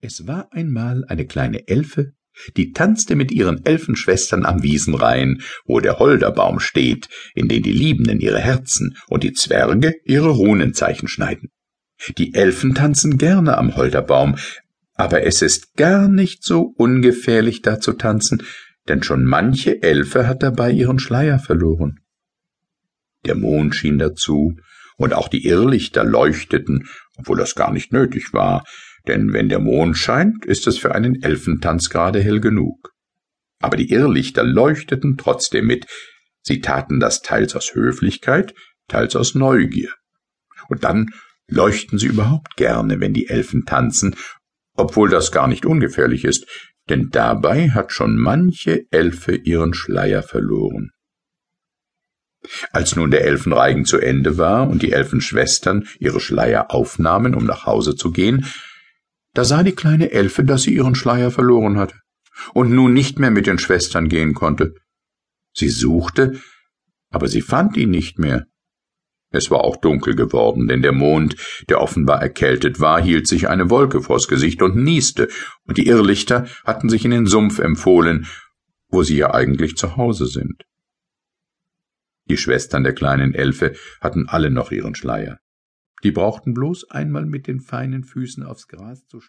Es war einmal eine kleine Elfe, die tanzte mit ihren Elfenschwestern am Wiesenrhein, wo der Holderbaum steht, in den die Liebenden ihre Herzen und die Zwerge ihre Runenzeichen schneiden. Die Elfen tanzen gerne am Holderbaum, aber es ist gar nicht so ungefährlich da zu tanzen, denn schon manche Elfe hat dabei ihren Schleier verloren. Der Mond schien dazu, und auch die Irrlichter leuchteten, obwohl das gar nicht nötig war, denn wenn der Mond scheint, ist es für einen Elfentanz gerade hell genug. Aber die Irrlichter leuchteten trotzdem mit, sie taten das teils aus Höflichkeit, teils aus Neugier. Und dann leuchten sie überhaupt gerne, wenn die Elfen tanzen, obwohl das gar nicht ungefährlich ist, denn dabei hat schon manche Elfe ihren Schleier verloren. Als nun der Elfenreigen zu Ende war und die Elfenschwestern ihre Schleier aufnahmen, um nach Hause zu gehen, da sah die kleine Elfe, dass sie ihren Schleier verloren hatte und nun nicht mehr mit den Schwestern gehen konnte. Sie suchte, aber sie fand ihn nicht mehr. Es war auch dunkel geworden, denn der Mond, der offenbar erkältet war, hielt sich eine Wolke vors Gesicht und nieste, und die Irrlichter hatten sich in den Sumpf empfohlen, wo sie ja eigentlich zu Hause sind. Die Schwestern der kleinen Elfe hatten alle noch ihren Schleier. Die brauchten bloß einmal mit den feinen Füßen aufs Gras zu